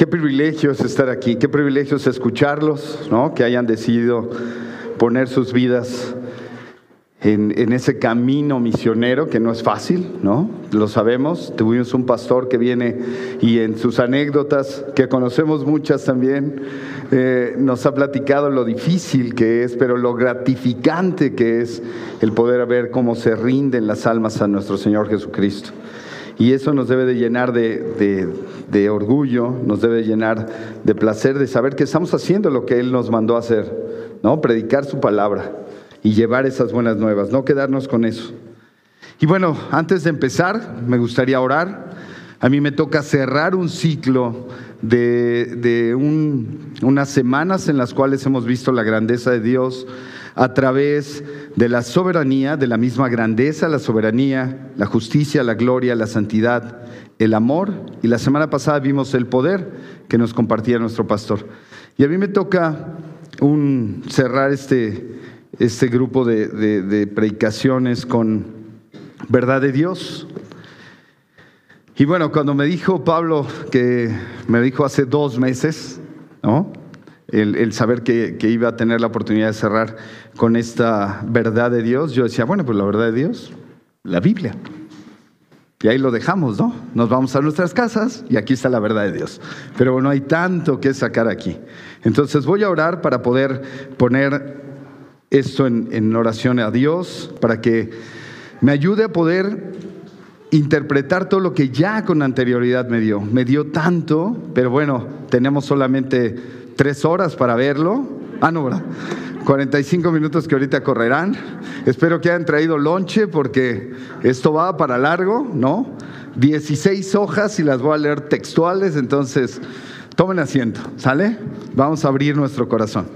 Qué privilegio es estar aquí, qué privilegio es escucharlos, ¿no? Que hayan decidido poner sus vidas en, ese camino misionero que no es fácil, ¿no? Lo sabemos. Tuvimos un pastor que viene y en sus anécdotas, que conocemos muchas también, eh, nos ha platicado lo difícil que es, pero lo gratificante que es el poder ver cómo se rinden las almas a nuestro Señor Jesucristo. Y eso nos debe de llenar de, de, orgullo, nos debe llenar de placer de saber que estamos haciendo lo que Él nos mandó hacer, ¿no? Predicar su palabra y llevar esas buenas nuevas, no quedarnos con eso. Y bueno, antes de empezar, me gustaría orar. A mí me toca cerrar un ciclo de, unas semanas en las cuales hemos visto la grandeza de Dios a través de la soberanía, de la misma grandeza, la soberanía, la justicia, la gloria, la santidad, el amor. Y la semana pasada vimos el poder que nos compartía nuestro pastor. Y a mí me toca un, cerrar este, este grupo de, predicaciones con verdad de Dios. Y bueno, cuando me dijo Pablo, que me dijo hace dos meses, ¿no? El, saber que, iba a tener la oportunidad de cerrar con esta verdad de Dios, yo decía, bueno, pues la verdad de Dios, la Biblia. Y ahí lo dejamos, ¿no? Nos vamos a nuestras casas y aquí está la verdad de Dios. Pero bueno, hay tanto que sacar aquí. Entonces voy a orar para poder poner esto en, oración a Dios para que me ayude a poder interpretar todo lo que ya con anterioridad me dio. Me dio tanto, pero bueno, tenemos solamente tres horas para verlo. Ah, no, ¿verdad? 45 minutos que ahorita correrán. Espero que hayan traído lonche porque esto va para largo, ¿no? 16 hojas y las voy a leer textuales, entonces tomen asiento, ¿sale? Vamos a abrir nuestro corazón.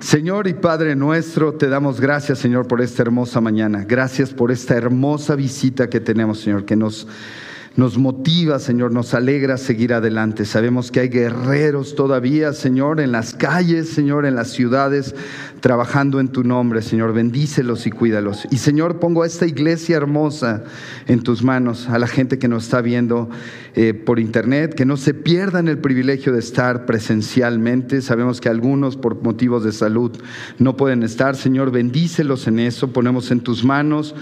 Señor y Padre nuestro, te damos gracias, Señor, por esta hermosa mañana. Gracias por esta hermosa visita que tenemos, Señor, que nos nos motiva, Señor, nos alegra seguir adelante. Sabemos que hay guerreros todavía, Señor, en las calles, Señor, en las ciudades, trabajando en tu nombre, Señor. Bendícelos y cuídalos. Y, Señor, pongo a esta iglesia hermosa en tus manos, a la gente que nos está viendo eh, por internet, que no se pierdan el privilegio de estar presencialmente. Sabemos que algunos, por motivos de salud, no pueden estar. Señor, bendícelos en eso. Ponemos en tus manos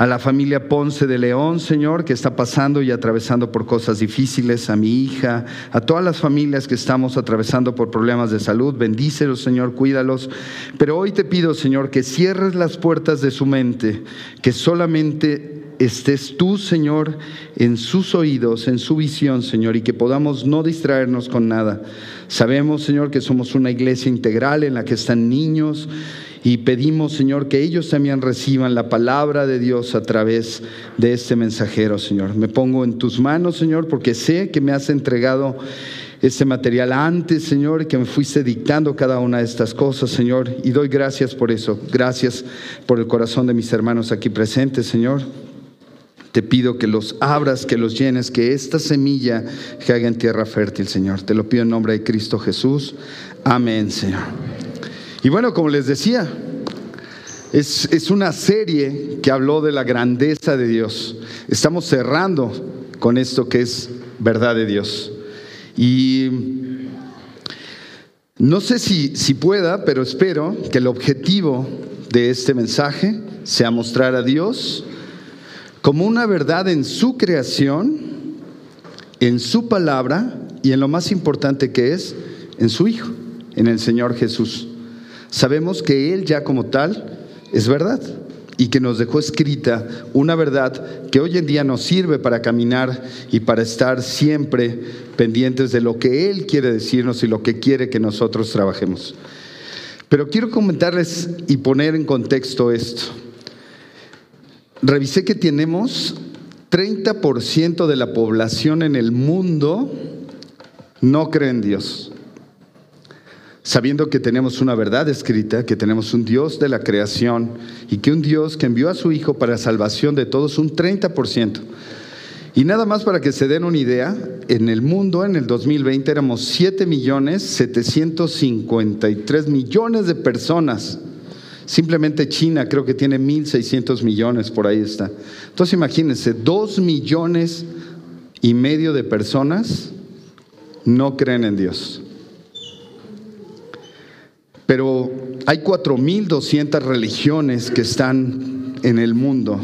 a la familia Ponce de León, Señor, que está pasando y atravesando por cosas difíciles, a mi hija, a todas las familias que estamos atravesando por problemas de salud, bendícelos, Señor, cuídalos. Pero hoy te pido, Señor, que cierres las puertas de su mente, que solamente estés tú, Señor, en sus oídos, en su visión, Señor, y que podamos no distraernos con nada. Sabemos, Señor, que somos una iglesia integral en la que están niños y pedimos, Señor, que ellos también reciban la palabra de Dios a través de este mensajero, Señor. Me pongo en tus manos, Señor, porque sé que me has entregado este material antes, Señor, que me fuiste dictando cada una de estas cosas, Señor, y doy gracias por eso. Gracias por el corazón de mis hermanos aquí presentes, Señor. Te pido que los abras, que los llenes, que esta semilla caiga en tierra fértil, Señor. Te lo pido en nombre de Cristo Jesús. Amén, Señor. Y bueno, como les decía, es, una serie que habló de la grandeza de Dios. Estamos cerrando con esto que es verdad de Dios. Y no sé si, si pueda, pero espero que el objetivo de este mensaje sea mostrar a Dios como una verdad en su creación, en su palabra y en lo más importante que es, en su Hijo, en el Señor Jesús sabemos que Él ya como tal es verdad y que nos dejó escrita una verdad que hoy en día nos sirve para caminar y para estar siempre pendientes de lo que Él quiere decirnos y lo que quiere que nosotros trabajemos. Pero quiero comentarles y poner en contexto esto. Revisé que tenemos 30% de la población en el mundo no cree en Dios sabiendo que tenemos una verdad escrita, que tenemos un Dios de la creación y que un Dios que envió a su Hijo para salvación de todos, un 30%. Y nada más para que se den una idea, en el mundo en el 2020 éramos 7 millones 753 millones de personas. Simplemente China creo que tiene 1.600 millones, por ahí está. Entonces imagínense, 2 millones y medio de personas no creen en Dios. Pero hay 4.200 religiones que están en el mundo.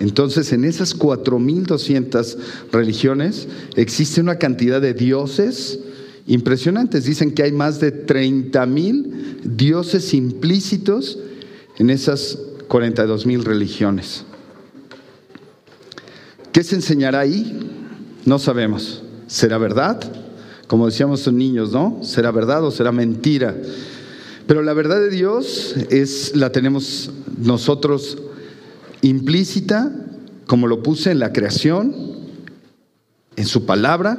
Entonces, en esas 4.200 religiones existe una cantidad de dioses impresionantes. Dicen que hay más de 30.000 dioses implícitos en esas 42.000 religiones. ¿Qué se enseñará ahí? No sabemos. ¿Será verdad? Como decíamos los niños, ¿no? ¿Será verdad o será mentira? Pero la verdad de Dios es la tenemos nosotros implícita, como lo puse en la creación, en su palabra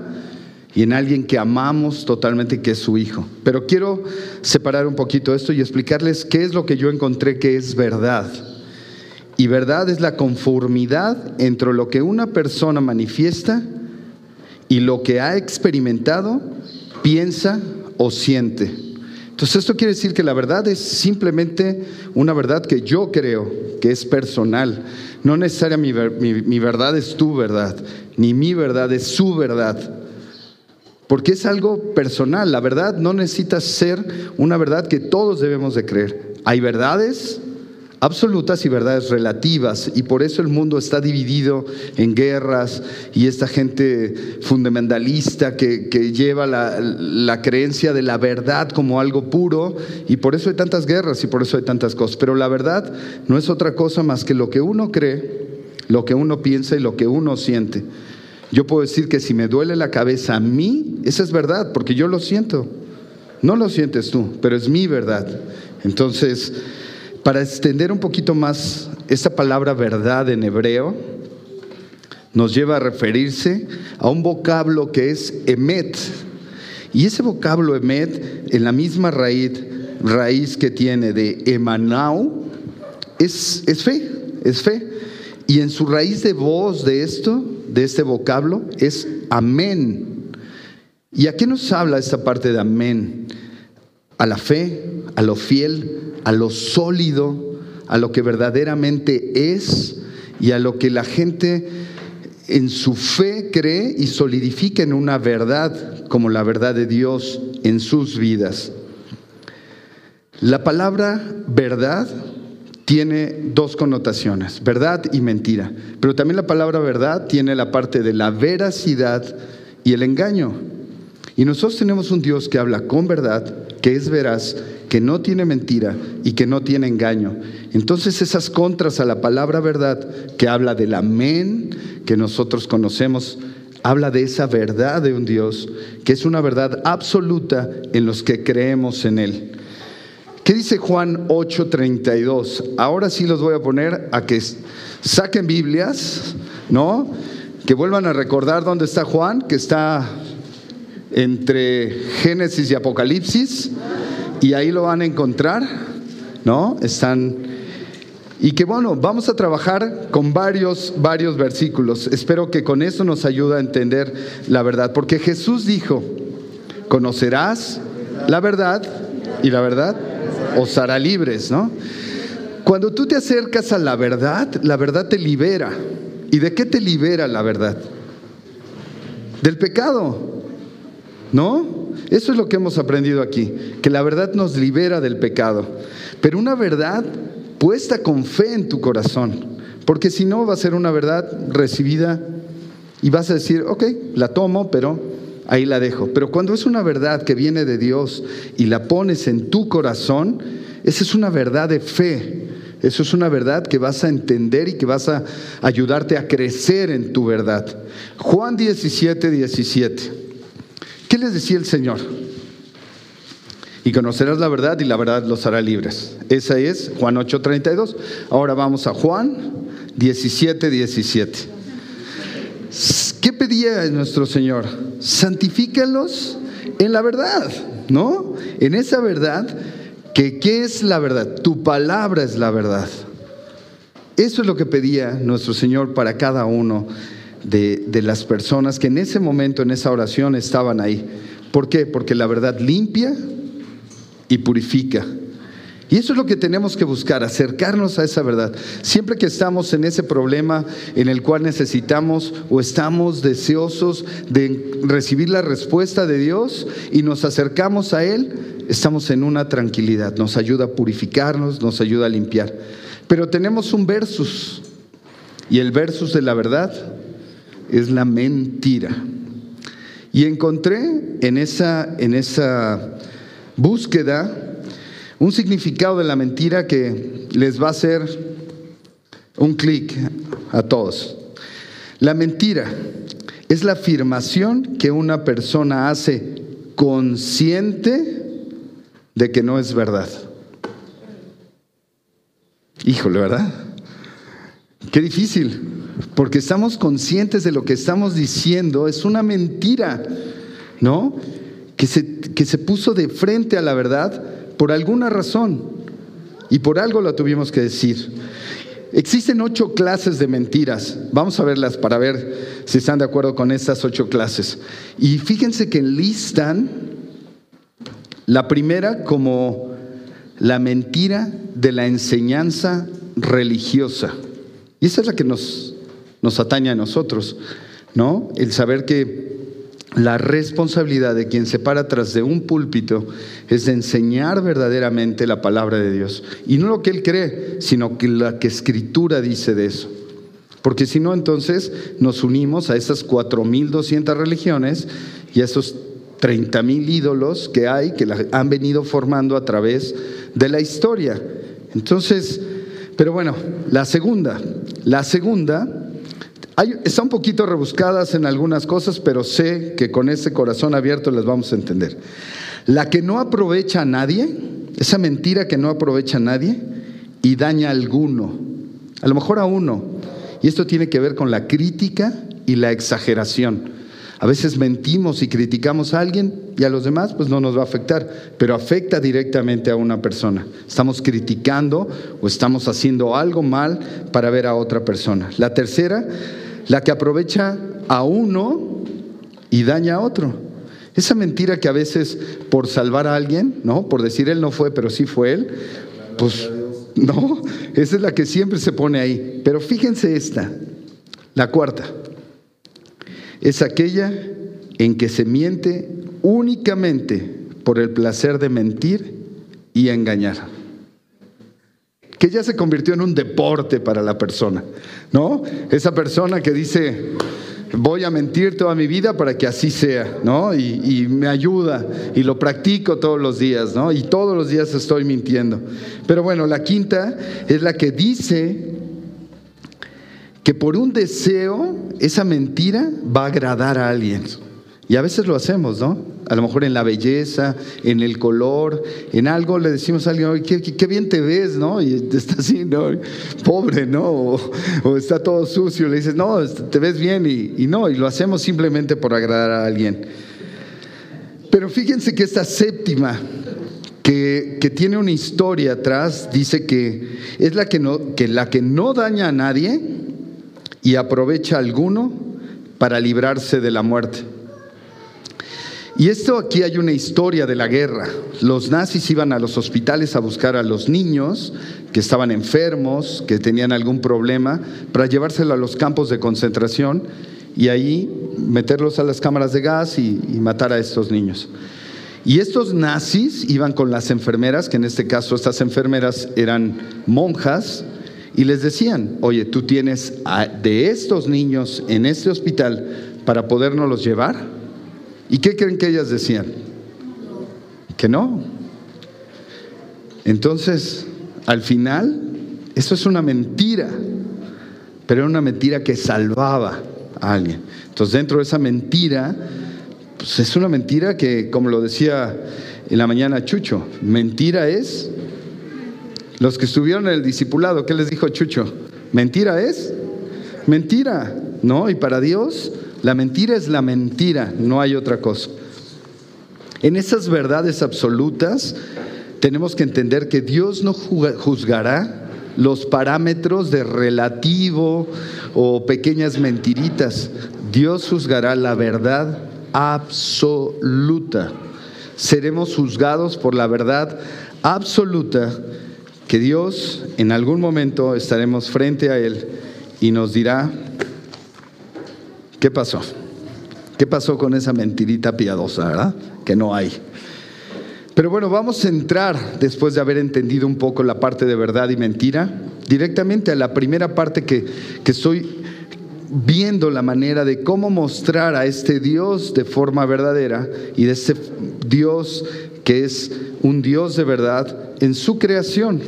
y en alguien que amamos totalmente, que es su Hijo. Pero quiero separar un poquito esto y explicarles qué es lo que yo encontré que es verdad. Y verdad es la conformidad entre lo que una persona manifiesta y lo que ha experimentado, piensa o siente. Entonces esto quiere decir que la verdad es simplemente una verdad que yo creo, que es personal. No necesariamente mi, verdad es tu verdad, ni mi verdad es su verdad. Porque es algo personal. La verdad no necesita ser una verdad que todos debemos de creer. Hay verdades absolutas y verdades relativas. Y por eso el mundo está dividido en guerras y esta gente fundamentalista que, lleva la, creencia de la verdad como algo puro. Y por eso hay tantas guerras y por eso hay tantas cosas. Pero la verdad no es otra cosa más que lo que uno cree, lo que uno piensa y lo que uno siente. Yo puedo decir que si me duele la cabeza a mí, esa es verdad, porque yo lo siento. No lo sientes tú, pero es mi verdad. Entonces, para extender un poquito más esta palabra verdad en hebreo, nos lleva a referirse a un vocablo que es emet. Y ese vocablo emet, en la misma raíz, raíz que tiene de emanau, es, es fe, es fe. Y en su raíz de voz de esto, de este vocablo, es amén. ¿Y a qué nos habla esta parte de amén? A la fe, a lo fiel, a lo sólido, a lo que verdaderamente es y a lo que la gente en su fe cree y solidifica en una verdad como la verdad de Dios en sus vidas. La palabra verdad tiene dos connotaciones, verdad y mentira, pero también la palabra verdad tiene la parte de la veracidad y el engaño. Y nosotros tenemos un Dios que habla con verdad, que es veraz que no tiene mentira y que no tiene engaño. Entonces esas contras a la palabra verdad que habla del amén que nosotros conocemos, habla de esa verdad de un Dios, que es una verdad absoluta en los que creemos en Él. ¿Qué dice Juan 8:32? Ahora sí los voy a poner a que saquen Biblias, ¿no? Que vuelvan a recordar dónde está Juan, que está entre Génesis y Apocalipsis y ahí lo van a encontrar, ¿no? Están y que bueno, vamos a trabajar con varios varios versículos. Espero que con eso nos ayude a entender la verdad, porque Jesús dijo, "Conocerás la verdad y la verdad os hará libres", ¿no? Cuando tú te acercas a la verdad, la verdad te libera. ¿Y de qué te libera la verdad? Del pecado. ¿No? Eso es lo que hemos aprendido aquí, que la verdad nos libera del pecado, pero una verdad puesta con fe en tu corazón, porque si no va a ser una verdad recibida y vas a decir, ok, la tomo, pero ahí la dejo. Pero cuando es una verdad que viene de Dios y la pones en tu corazón, esa es una verdad de fe. Eso es una verdad que vas a entender y que vas a ayudarte a crecer en tu verdad. Juan 17, 17. ¿Qué les decía el Señor? Y conocerás la verdad y la verdad los hará libres. Esa es Juan 8:32. Ahora vamos a Juan 17, 17. ¿Qué pedía nuestro Señor? Santifícalos en la verdad, ¿no? En esa verdad, que ¿qué es la verdad? Tu palabra es la verdad. Eso es lo que pedía nuestro Señor para cada uno de, las personas que en ese momento, en esa oración, estaban ahí. ¿Por qué? Porque la verdad limpia y purifica. Y eso es lo que tenemos que buscar, acercarnos a esa verdad. Siempre que estamos en ese problema en el cual necesitamos o estamos deseosos de recibir la respuesta de Dios y nos acercamos a Él, estamos en una tranquilidad. Nos ayuda a purificarnos, nos ayuda a limpiar. Pero tenemos un versus. Y el versus de la verdad es la mentira. Y encontré en esa, en esa búsqueda un significado de la mentira que les va a hacer un clic a todos. La mentira es la afirmación que una persona hace consciente de que no es verdad. Híjole, ¿verdad? Qué difícil, porque estamos conscientes de lo que estamos diciendo, es una mentira, ¿no? Que se, que se puso de frente a la verdad por alguna razón y por algo lo tuvimos que decir. Existen ocho clases de mentiras. Vamos a verlas para ver si están de acuerdo con estas ocho clases. Y fíjense que enlistan la primera como la mentira de la enseñanza religiosa. Y esa es la que nos, nos atañe a nosotros, ¿no? El saber que la responsabilidad de quien se para tras de un púlpito es de enseñar verdaderamente la palabra de Dios. Y no lo que él cree, sino que la que escritura dice de eso. Porque si no, entonces nos unimos a esas 4.200 religiones y a esos 30.000 ídolos que hay, que han venido formando a través de la historia. Entonces, pero bueno, la segunda, la segunda está un poquito rebuscadas en algunas cosas, pero sé que con ese corazón abierto las vamos a entender. La que no aprovecha a nadie, esa mentira que no aprovecha a nadie y daña a alguno, a lo mejor a uno. Y esto tiene que ver con la crítica y la exageración. A veces mentimos y criticamos a alguien y a los demás pues no nos va a afectar, pero afecta directamente a una persona. Estamos criticando o estamos haciendo algo mal para ver a otra persona. La tercera, la que aprovecha a uno y daña a otro. Esa mentira que a veces por salvar a alguien, ¿no? Por decir él no fue, pero sí fue él, pues no, esa es la que siempre se pone ahí. Pero fíjense esta, la cuarta, es aquella en que se miente únicamente por el placer de mentir y engañar que ya se convirtió en un deporte para la persona, ¿no? Esa persona que dice, voy a mentir toda mi vida para que así sea, ¿no? Y, me ayuda y lo practico todos los días, ¿no? Y todos los días estoy mintiendo. Pero bueno, la quinta es la que dice que por un deseo esa mentira va a agradar a alguien. Y a veces lo hacemos, ¿no? A lo mejor en la belleza, en el color, en algo le decimos a alguien, qué, bien te ves, ¿no? Y está así, ¿no? Pobre, ¿no? O, está todo sucio, le dices, no, te ves bien y, no, y lo hacemos simplemente por agradar a alguien. Pero fíjense que esta séptima, que, que, tiene una historia atrás, dice que es la que, no, que la que no daña a nadie y aprovecha a alguno para librarse de la muerte. Y esto aquí hay una historia de la guerra. Los nazis iban a los hospitales a buscar a los niños que estaban enfermos, que tenían algún problema, para llevárselo a los campos de concentración y ahí meterlos a las cámaras de gas y, matar a estos niños. Y estos nazis iban con las enfermeras, que en este caso estas enfermeras eran monjas, y les decían, oye, tú tienes de estos niños en este hospital para podernos llevar. ¿Y qué creen que ellas decían? Que no. Entonces, al final, eso es una mentira, pero era una mentira que salvaba a alguien. Entonces, dentro de esa mentira, pues es una mentira que, como lo decía en la mañana Chucho, mentira es, los que estuvieron en el discipulado, ¿qué les dijo Chucho? Mentira es, mentira, ¿no? Y para Dios la mentira es la mentira, no hay otra cosa. En esas verdades absolutas tenemos que entender que Dios no juzgará los parámetros de relativo o pequeñas mentiritas. Dios juzgará la verdad absoluta. Seremos juzgados por la verdad absoluta que Dios en algún momento estaremos frente a Él y nos dirá, ¿qué pasó? ¿Qué pasó con esa mentirita piadosa, verdad? Que no hay. Pero bueno, vamos a entrar, después de haber entendido un poco la parte de verdad y mentira, directamente a la primera parte que, que estoy viendo la manera de cómo mostrar a este Dios de forma verdadera y de este Dios que es un Dios de verdad en su creación.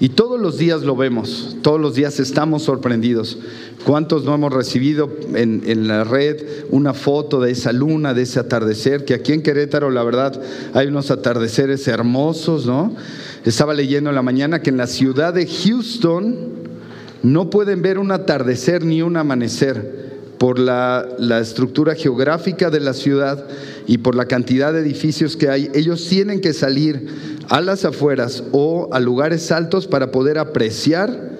Y todos los días lo vemos, todos los días estamos sorprendidos. ¿Cuántos no hemos recibido en, la red una foto de esa luna, de ese atardecer? Que aquí en Querétaro, la verdad, hay unos atardeceres hermosos, ¿no? Estaba leyendo en la mañana que en la ciudad de Houston no pueden ver un atardecer ni un amanecer por la, estructura geográfica de la ciudad y por la cantidad de edificios que hay, ellos tienen que salir a las afueras o a lugares altos para poder apreciar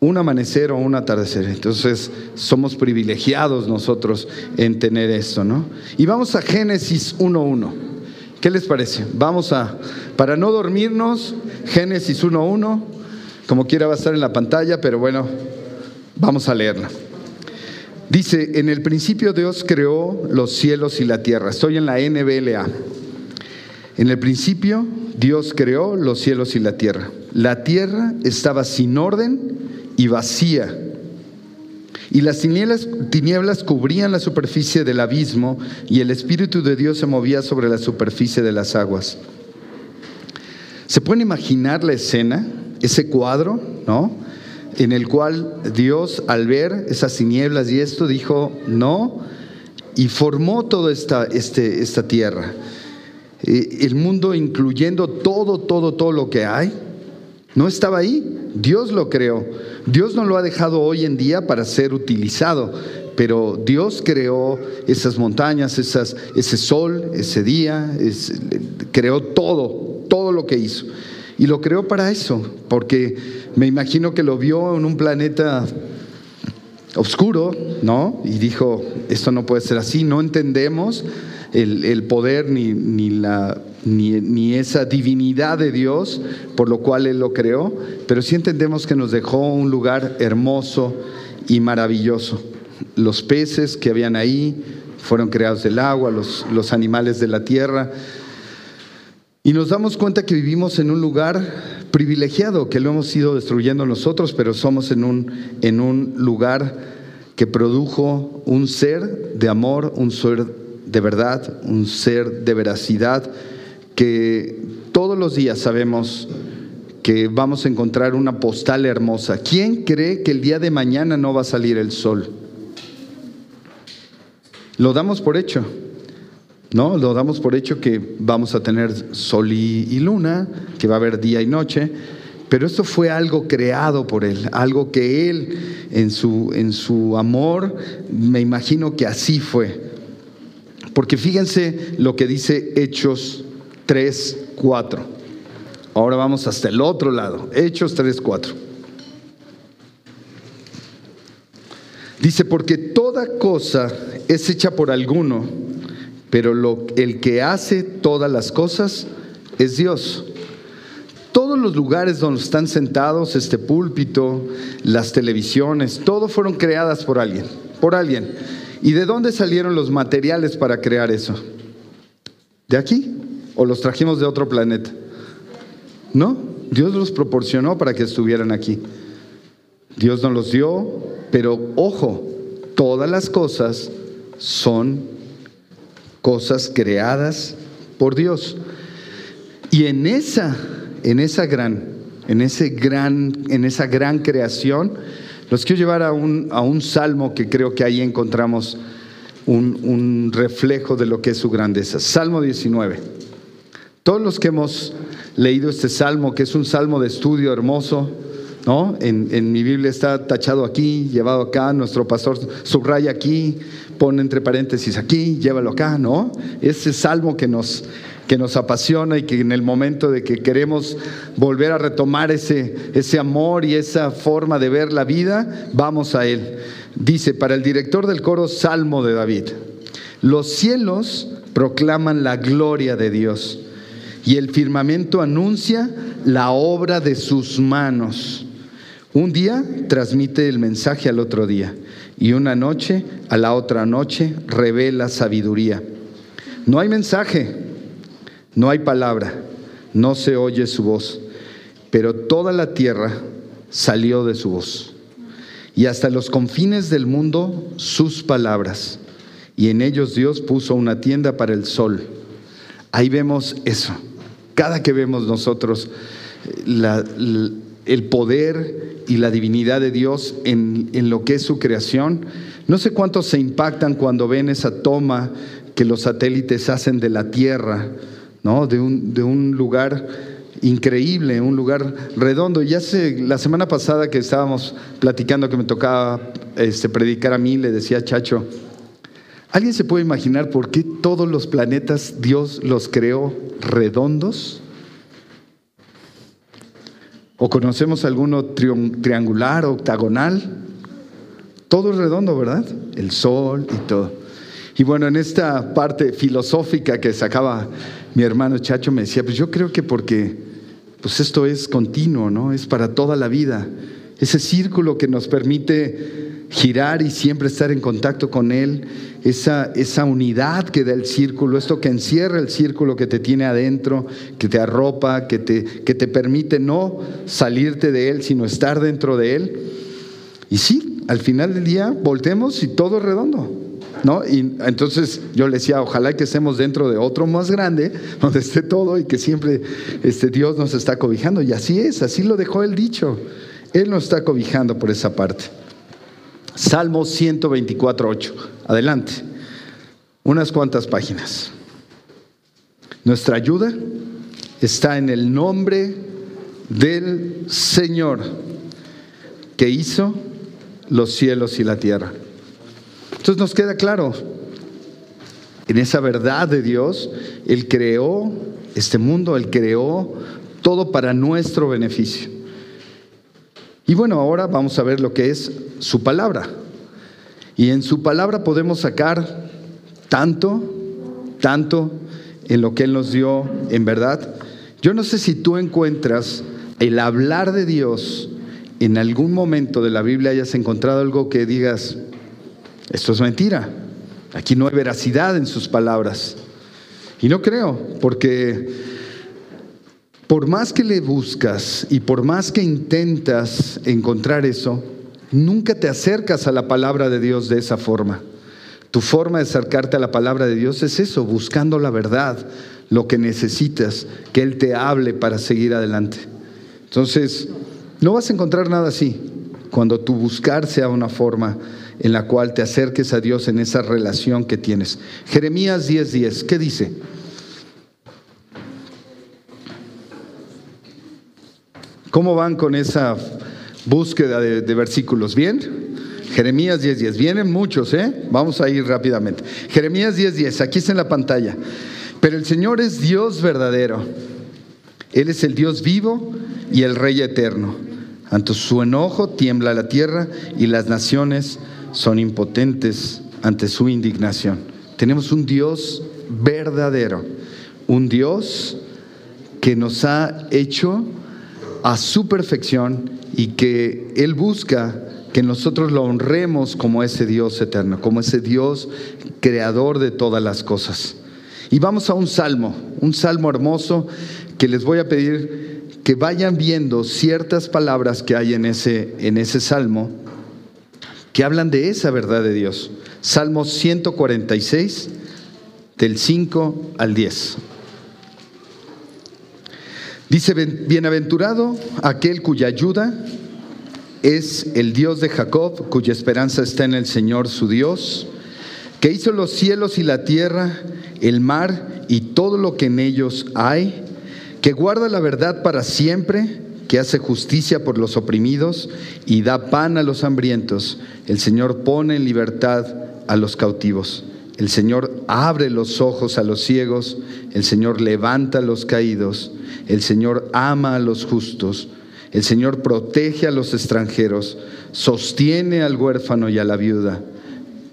un amanecer o un atardecer. Entonces, somos privilegiados nosotros en tener esto, ¿no? Y vamos a Génesis 1.1. ¿Qué les parece? Vamos a, para no dormirnos, Génesis 1.1, como quiera va a estar en la pantalla, pero bueno, vamos a leerla. Dice, en el principio Dios creó los cielos y la tierra. Estoy en la NBLA. En el principio Dios creó los cielos y la tierra. La tierra estaba sin orden y vacía. Y las tinieblas, cubrían la superficie del abismo y el Espíritu de Dios se movía sobre la superficie de las aguas. ¿Se pueden imaginar la escena, ese cuadro, ¿no? En el cual Dios, al ver esas tinieblas y esto, dijo, no, y formó toda esta, este, esta tierra. Eh, el mundo incluyendo todo, todo, todo lo que hay, no estaba ahí. Dios lo creó. Dios no lo ha dejado hoy en día para ser utilizado, pero Dios creó esas montañas, esas, ese sol, ese día, creó todo, todo lo que hizo. Y lo creó para eso, porque me imagino que lo vio en un planeta oscuro, ¿no? Y dijo, esto no puede ser así, no entendemos el, poder ni, ni la ni, esa divinidad de Dios por lo cual Él lo creó, pero sí entendemos que nos dejó un lugar hermoso y maravilloso. Los peces que habían ahí fueron creados del agua, los, los animales de la tierra. Y nos damos cuenta que vivimos en un lugar privilegiado, que lo hemos ido destruyendo nosotros, pero somos en un, en un lugar que produjo un ser de amor, un ser de verdad, un ser de veracidad, que todos los días sabemos que vamos a encontrar una postal hermosa. ¿Quién cree que el día de mañana no va a salir el sol? Lo damos por hecho, ¿no? Lo damos por hecho que vamos a tener sol y, luna, que va a haber día y noche, pero esto fue algo creado por Él, algo que Él en su, en su amor, me imagino que así fue. Porque fíjense lo que dice Hechos 3, 4. Ahora vamos hasta el otro lado, Hechos 3, 4. Dice, porque toda cosa es hecha por alguno, pero lo, el que hace todas las cosas es Dios. Todos los lugares donde están sentados, este púlpito, las televisiones, todo fueron creadas por alguien, por alguien. ¿Y de dónde salieron los materiales para crear eso? De aquí, o los trajimos de otro planeta. No, Dios los proporcionó para que estuvieran aquí. Dios nos los dio, pero ojo, todas las cosas son cosas creadas por Dios. Y en esa, en esa gran, en ese gran, en esa gran creación, los quiero llevar a un, a un salmo que creo que ahí encontramos un, un reflejo de lo que es su grandeza. Salmo 19. Todos los que hemos leído este salmo, que es un salmo de estudio hermoso, ¿no? En, mi Biblia está tachado aquí, llevado acá, nuestro pastor subraya aquí, pone entre paréntesis aquí, llévalo acá, ¿no? Ese salmo que nos, que nos apasiona y que en el momento de que queremos volver a retomar ese, ese amor y esa forma de ver la vida, vamos a él. Dice, para el director del coro, Salmo de David, los cielos proclaman la gloria de Dios y el firmamento anuncia la obra de sus manos. Un día transmite el mensaje al otro día y una noche a la otra noche revela sabiduría. No hay mensaje, no hay palabra, no se oye su voz, pero toda la tierra salió de su voz y hasta los confines del mundo sus palabras. Y en ellos Dios puso una tienda para el sol. Ahí vemos eso. Cada que vemos nosotros la, el poder y la divinidad de Dios en, lo que es su creación. No sé cuántos se impactan cuando ven esa toma que los satélites hacen de la Tierra, ¿no? de, un, de un lugar increíble, un lugar redondo. Ya sé, la semana pasada que estábamos platicando que me tocaba este, predicar a mí, le decía Chacho, ¿alguien se puede imaginar por qué todos los planetas Dios los creó redondos? ¿O conocemos alguno triangular, octagonal? Todo es redondo, ¿verdad? El sol y todo. Y bueno, en esta parte filosófica que sacaba mi hermano Chacho me decía, pues yo creo que porque pues esto es continuo, ¿no? Es para toda la vida. Ese círculo que nos permite girar y siempre estar en contacto con Él, esa, esa unidad que da el círculo, esto que encierra el círculo que te tiene adentro, que te arropa, que te, que te permite no salirte de Él, sino estar dentro de Él. Y sí, al final del día voltemos y todo redondo. ¿No? Y entonces yo le decía, ojalá que estemos dentro de otro más grande, donde esté todo y que siempre este, Dios nos está cobijando. Y así es, así lo dejó el dicho. Él nos está cobijando por esa parte. Salmo 124, 8. Adelante. Unas cuantas páginas. Nuestra ayuda está en el nombre del Señor que hizo los cielos y la tierra. Entonces nos queda claro, en esa verdad de Dios, Él creó este mundo, Él creó todo para nuestro beneficio. Y bueno, ahora vamos a ver lo que es su palabra. Y en su palabra podemos sacar tanto, tanto en lo que Él nos dio en verdad. Yo no sé si tú encuentras el hablar de Dios en algún momento de la Biblia hayas encontrado algo que digas, esto es mentira, aquí no hay veracidad en sus palabras. Y no creo, porque por más que le buscas y por más que intentas encontrar eso, nunca te acercas a la palabra de Dios de esa forma. Tu forma de acercarte a la palabra de Dios es eso, buscando la verdad, lo que necesitas, que Él te hable para seguir adelante. Entonces, no vas a encontrar nada así cuando tu buscar sea una forma en la cual te acerques a Dios en esa relación que tienes. Jeremías 10:10, ¿qué dice? ¿Cómo van con esa búsqueda de, versículos? ¿Bien? Jeremías 10:10. Vienen muchos, ¿eh? Vamos a ir rápidamente. Jeremías 10:10, aquí está en la pantalla. Pero el Señor es Dios verdadero. Él es el Dios vivo y el Rey eterno. Ante su enojo tiembla la tierra y las naciones son impotentes ante su indignación. Tenemos un Dios verdadero, un Dios que nos ha hecho a su perfección y que Él busca que nosotros lo honremos como ese Dios eterno, como ese Dios creador de todas las cosas. Y vamos a un salmo, un salmo hermoso que les voy a pedir que vayan viendo ciertas palabras que hay en ese, en ese salmo que hablan de esa verdad de Dios. Salmo 146, del 5 al 10. Dice, bienaventurado aquel cuya ayuda es el Dios de Jacob, cuya esperanza está en el Señor su Dios, que hizo los cielos y la tierra, el mar y todo lo que en ellos hay, que guarda la verdad para siempre, que hace justicia por los oprimidos y da pan a los hambrientos. El Señor pone en libertad a los cautivos. El Señor abre los ojos a los ciegos, el Señor levanta a los caídos, el Señor ama a los justos, el Señor protege a los extranjeros, sostiene al huérfano y a la viuda,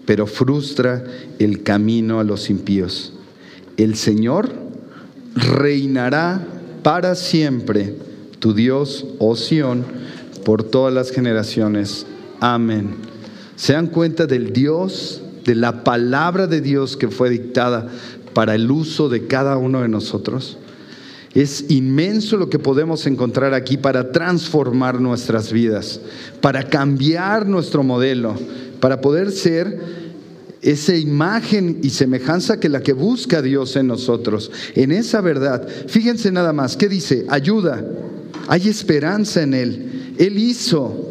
pero frustra el camino a los impíos. El Señor reinará para siempre tu Dios, oh Sión, por todas las generaciones. Amén. ¿Se dan cuenta del Dios, de la palabra de Dios que fue dictada para el uso de cada uno de nosotros? Es inmenso lo que podemos encontrar aquí para transformar nuestras vidas, para cambiar nuestro modelo, para poder ser esa imagen y semejanza que la que busca Dios en nosotros, en esa verdad. Fíjense nada más, ¿qué dice? Ayuda, hay esperanza en Él. Él hizo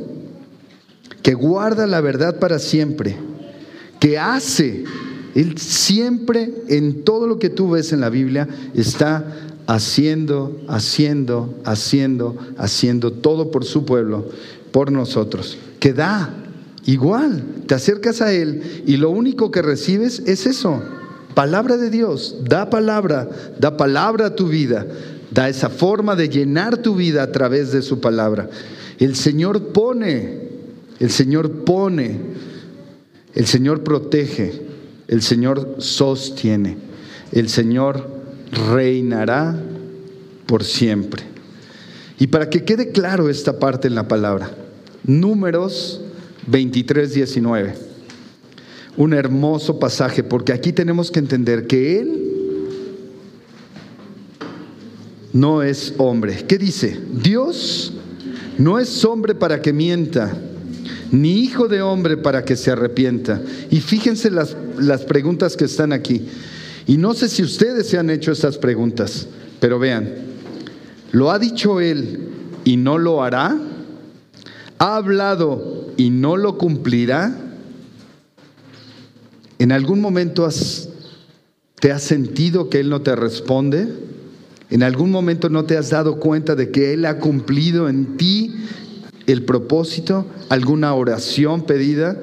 que guarda la verdad para siempre, hace, Él siempre en todo lo que tú ves en la Biblia está haciendo, haciendo, haciendo, haciendo todo por su pueblo, por nosotros, que da igual, te acercas a Él y lo único que recibes es eso, palabra de Dios, da palabra, da palabra a tu vida, da esa forma de llenar tu vida a través de su palabra. El Señor pone, el Señor pone, el Señor protege, el Señor sostiene, el Señor reinará por siempre. Y para que quede claro esta parte en la palabra, números 23, 19. Un hermoso pasaje, porque aquí tenemos que entender que Él no es hombre. ¿Qué dice? Dios no es hombre para que mienta, ni hijo de hombre para que se arrepienta. Y fíjense las, las preguntas que están aquí. Y no sé si ustedes se han hecho estas preguntas, pero vean, ¿lo ha dicho Él y no lo hará? ¿Ha hablado y no lo cumplirá? ¿En algún momento te has sentido que Él no te responde? ¿En algún momento no te has dado cuenta de que Él ha cumplido en ti el propósito? ¿Alguna oración pedida?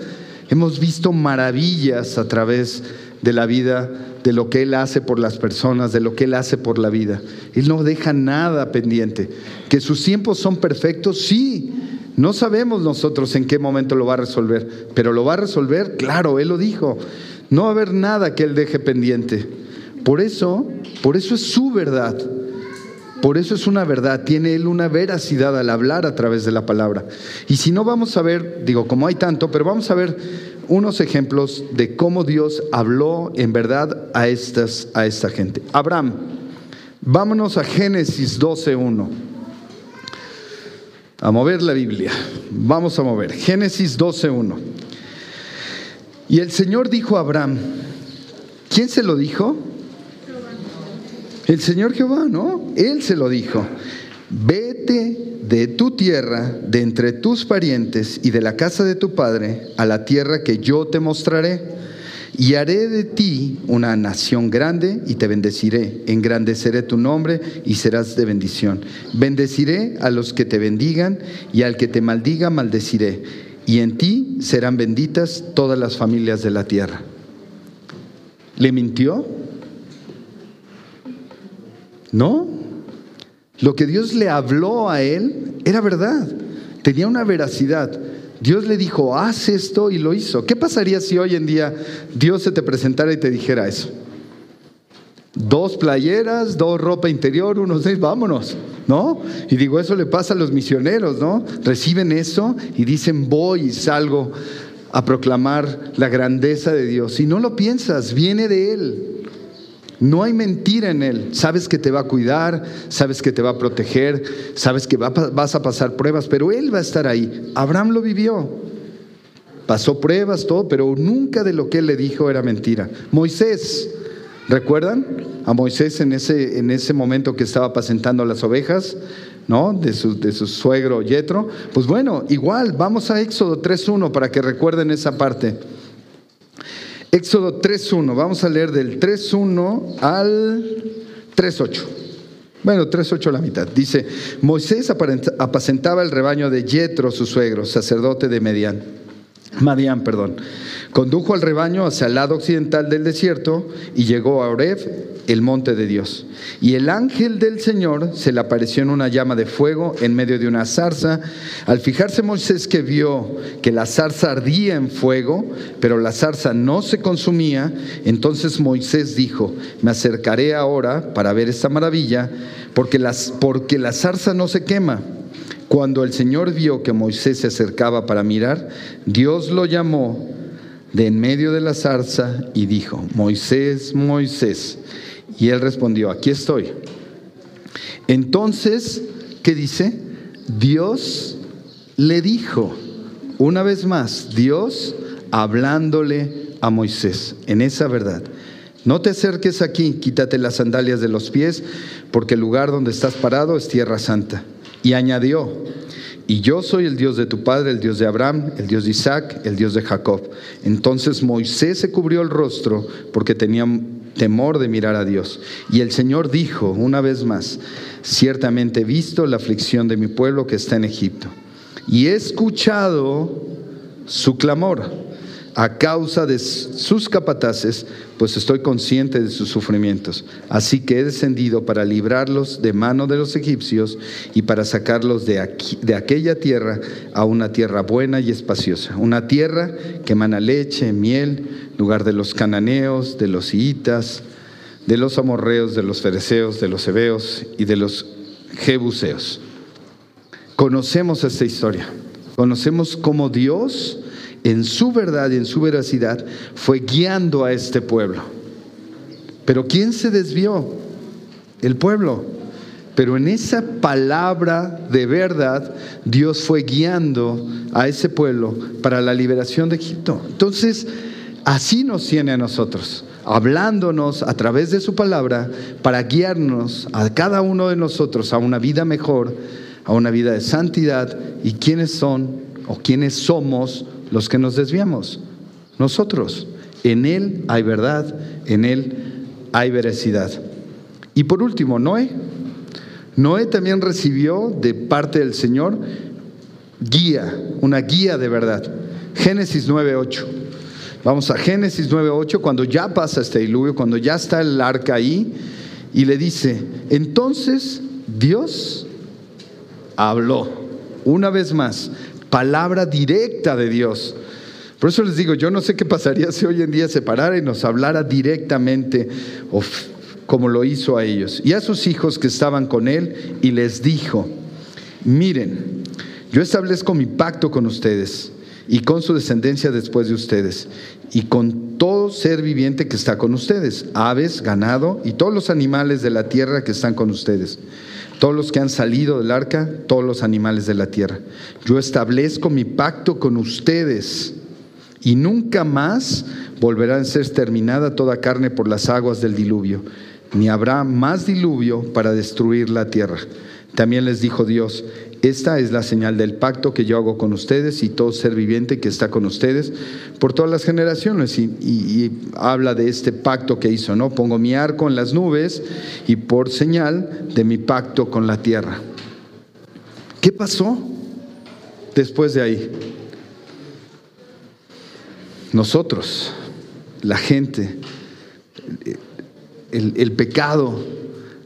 Hemos visto maravillas a través de la vida de lo que Él hace por las personas, de lo que Él hace por la vida. Él no deja nada pendiente. Que sus tiempos son perfectos, sí. No sabemos nosotros en qué momento lo va a resolver, pero lo va a resolver, claro, Él lo dijo. No va a haber nada que Él deje pendiente. Por eso, por eso es su verdad. Por eso es una verdad, tiene él una veracidad al hablar a través de la palabra. Y si no vamos a ver, digo, como hay tanto, pero vamos a ver unos ejemplos de cómo Dios habló en verdad a, estas, a esta gente. Abraham, vámonos a Génesis 12.1. A mover la Biblia. Vamos a mover. Génesis 12.1. Y el Señor dijo a Abraham, ¿quién se lo dijo? El Señor Jehová, ¿no? Él se lo dijo. Vete de tu tierra, de entre tus parientes y de la casa de tu padre, a la tierra que yo te mostraré, y haré de ti una nación grande y te bendeciré, engrandeceré tu nombre y serás de bendición. Bendeciré a los que te bendigan y al que te maldiga maldeciré, y en ti serán benditas todas las familias de la tierra. ¿Le mintió? ¿No? Lo que Dios le habló a él era verdad, tenía una veracidad. Dios le dijo, haz esto y lo hizo. ¿Qué pasaría si hoy en día Dios se te presentara y te dijera eso? Dos playeras, dos ropa interior, unos seis, vámonos, ¿no? Y digo, eso le pasa a los misioneros, ¿no? Reciben eso y dicen, voy y salgo a proclamar la grandeza de Dios. Si no lo piensas, viene de Él. No hay mentira en Él. Sabes que te va a cuidar, sabes que te va a proteger, sabes que vas a pasar pruebas, pero Él va a estar ahí. Abraham lo vivió. Pasó pruebas, todo, pero nunca de lo que Él le dijo era mentira. Moisés, ¿recuerdan? A Moisés en ese, en ese momento que estaba apacentando las ovejas, ¿no? De su, de su suegro Yetro. Pues bueno, igual, vamos a Éxodo 3.1 para que recuerden esa parte. Éxodo 3.1, vamos a leer del 3.1 al 3.8. Bueno, 3.8 a la mitad. Dice, Moisés apacentaba el rebaño de Yetro, su suegro, sacerdote de Medián. Madián, perdón. Condujo al rebaño hacia el lado occidental del desierto y llegó a Oreb, el monte de Dios. Y el ángel del Señor se le apareció en una llama de fuego en medio de una zarza. Al fijarse Moisés que vio que la zarza ardía en fuego, pero la zarza no se consumía, entonces Moisés dijo, me acercaré ahora para ver esta maravilla, porque, porque la zarza no se quema. Cuando el Señor vio que Moisés se acercaba para mirar, Dios lo llamó de en medio de la zarza y dijo, Moisés, Moisés. Y él respondió, aquí estoy. Entonces, ¿qué dice? Dios le dijo, una vez más, Dios hablándole a Moisés en esa verdad. No te acerques aquí, quítate las sandalias de los pies, porque el lugar donde estás parado es tierra santa. Y añadió, y yo soy el Dios de tu padre, el Dios de Abraham, el Dios de Isaac, el Dios de Jacob. Entonces Moisés se cubrió el rostro porque tenía temor de mirar a Dios. Y el Señor dijo una vez más, ciertamente he visto la aflicción de mi pueblo que está en Egipto. Y he escuchado su clamor a causa de sus capataces, pues estoy consciente de sus sufrimientos. Así que he descendido para librarlos de mano de los egipcios y para sacarlos de, de aquella tierra a una tierra buena y espaciosa, una tierra que emana leche, miel, lugar de los cananeos, de los hiitas, de los amorreos, de los fereceos, de los hebeos y de los jebuseos. Conocemos esta historia, conocemos cómo Dios en su verdad y en su veracidad, fue guiando a este pueblo. Pero ¿quién se desvió? El pueblo. Pero en esa palabra de verdad, Dios fue guiando a ese pueblo para la liberación de Egipto. Entonces, así nos tiene a nosotros, hablándonos a través de su palabra para guiarnos a cada uno de nosotros a una vida mejor, a una vida de santidad y quiénes son o quiénes somos los que nos desviamos, nosotros. En Él hay verdad, en Él hay veracidad. Y por último, Noé. Noé también recibió de parte del Señor guía, una guía de verdad. Génesis 9.8. Vamos a Génesis 9.8, cuando ya pasa este diluvio, cuando ya está el arca ahí, y le dice, entonces Dios habló una vez más, palabra directa de Dios. Por eso les digo, yo no sé qué pasaría si hoy en día se parara y nos hablara directamente como lo hizo a ellos y a sus hijos que estaban con él y les dijo, miren, yo establezco mi pacto con ustedes y con su descendencia después de ustedes y con todo ser viviente que está con ustedes, aves, ganado y todos los animales de la tierra que están con ustedes todos los que han salido del arca, todos los animales de la tierra. Yo establezco mi pacto con ustedes y nunca más volverá a ser exterminada toda carne por las aguas del diluvio, ni habrá más diluvio para destruir la tierra. También les dijo Dios, esta es la señal del pacto que yo hago con ustedes y todo ser viviente que está con ustedes por todas las generaciones. Y, habla de este pacto que hizo, ¿no? Pongo mi arco en las nubes y por señal de mi pacto con la tierra. ¿Qué pasó después de ahí? Nosotros, la gente, el, pecado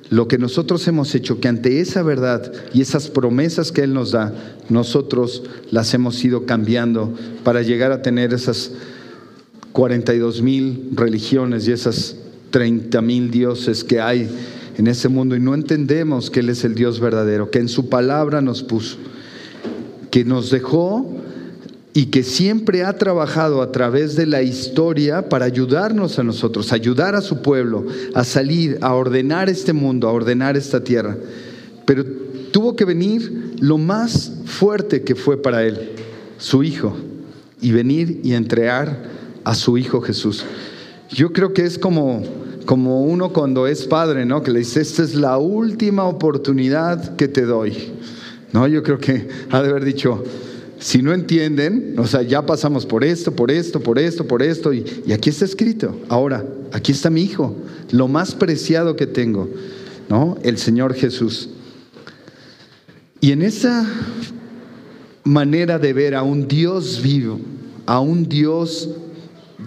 lo que nosotros hemos hecho, que ante esa verdad y esas promesas que Él nos da, nosotros las hemos ido cambiando para llegar a tener esas 42 mil religiones y esas 30 mil dioses que hay en ese mundo. Y no entendemos que Él es el Dios verdadero, que en su palabra nos puso, que nos dejó y que siempre ha trabajado a través de la historia para ayudarnos a nosotros, ayudar a su pueblo a salir, a ordenar este mundo, a ordenar esta tierra. Pero tuvo que venir lo más fuerte que fue para él, su hijo, y venir y entregar a su hijo Jesús. Yo creo que es como, como uno cuando es padre, ¿no? Que le dice, esta es la última oportunidad que te doy. No, yo creo que ha de haber dicho, si no entienden, o sea, ya pasamos por esto, por esto, por esto, por esto, y, aquí está escrito. Ahora, aquí está mi hijo, lo más preciado que tengo, ¿no? El Señor Jesús. Y en esa manera de ver a un Dios vivo, a un Dios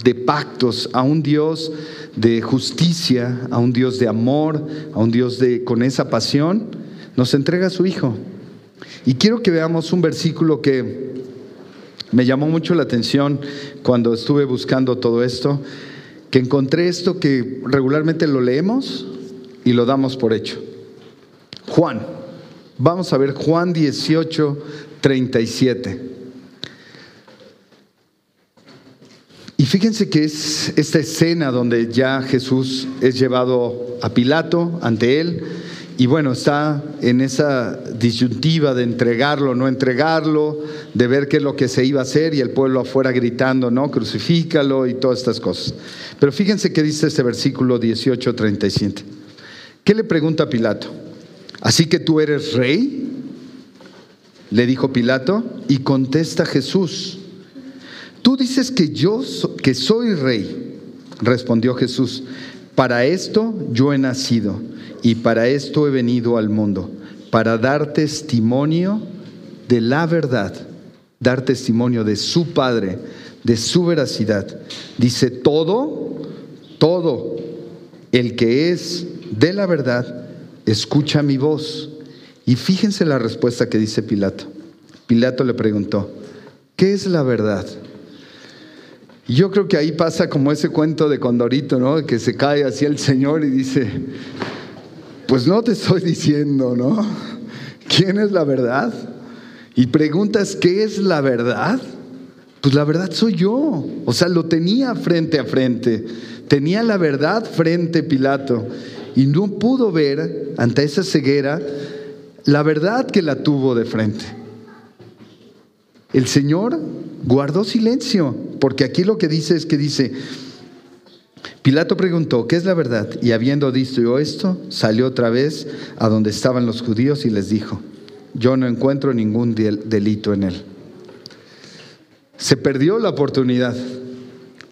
de pactos, a un Dios de justicia, a un Dios de amor, a un Dios de con esa pasión, nos entrega a su Hijo. Y quiero que veamos un versículo que me llamó mucho la atención cuando estuve buscando todo esto, que encontré esto que regularmente lo leemos y lo damos por hecho. Juan, vamos a ver Juan 18, 37. Y fíjense que es esta escena donde ya Jesús es llevado a Pilato ante él y bueno, está en esa disyuntiva de entregarlo, no entregarlo, de ver qué es lo que se iba a hacer y el pueblo afuera gritando, no, crucifícalo y todas estas cosas. Pero fíjense qué dice este versículo 18, 37. ¿Qué le pregunta Pilato? ¿Así que tú eres rey? Le dijo Pilato y contesta Jesús. Tú dices que yo que soy rey, respondió Jesús. Para esto yo he nacido y para esto he venido al mundo, para dar testimonio de la verdad, dar testimonio de su Padre, de su veracidad. Dice, todo, todo el que es de la verdad, escucha mi voz. Y fíjense la respuesta que dice Pilato. Pilato le preguntó, ¿qué es la verdad? Yo creo que ahí pasa como ese cuento de Condorito, ¿no? Que se cae hacia el Señor y dice, pues no te estoy diciendo, ¿no? ¿Quién es la verdad? Y preguntas, ¿qué es la verdad? Pues la verdad soy yo. O sea, lo tenía frente a frente. Tenía la verdad frente a Pilato. Y no pudo ver ante esa ceguera la verdad que la tuvo de frente. El Señor guardó silencio, porque aquí lo que dice es que dice, Pilato preguntó, ¿qué es la verdad? Y habiendo dicho esto, salió otra vez a donde estaban los judíos y les dijo, yo no encuentro ningún delito en él. Se perdió la oportunidad,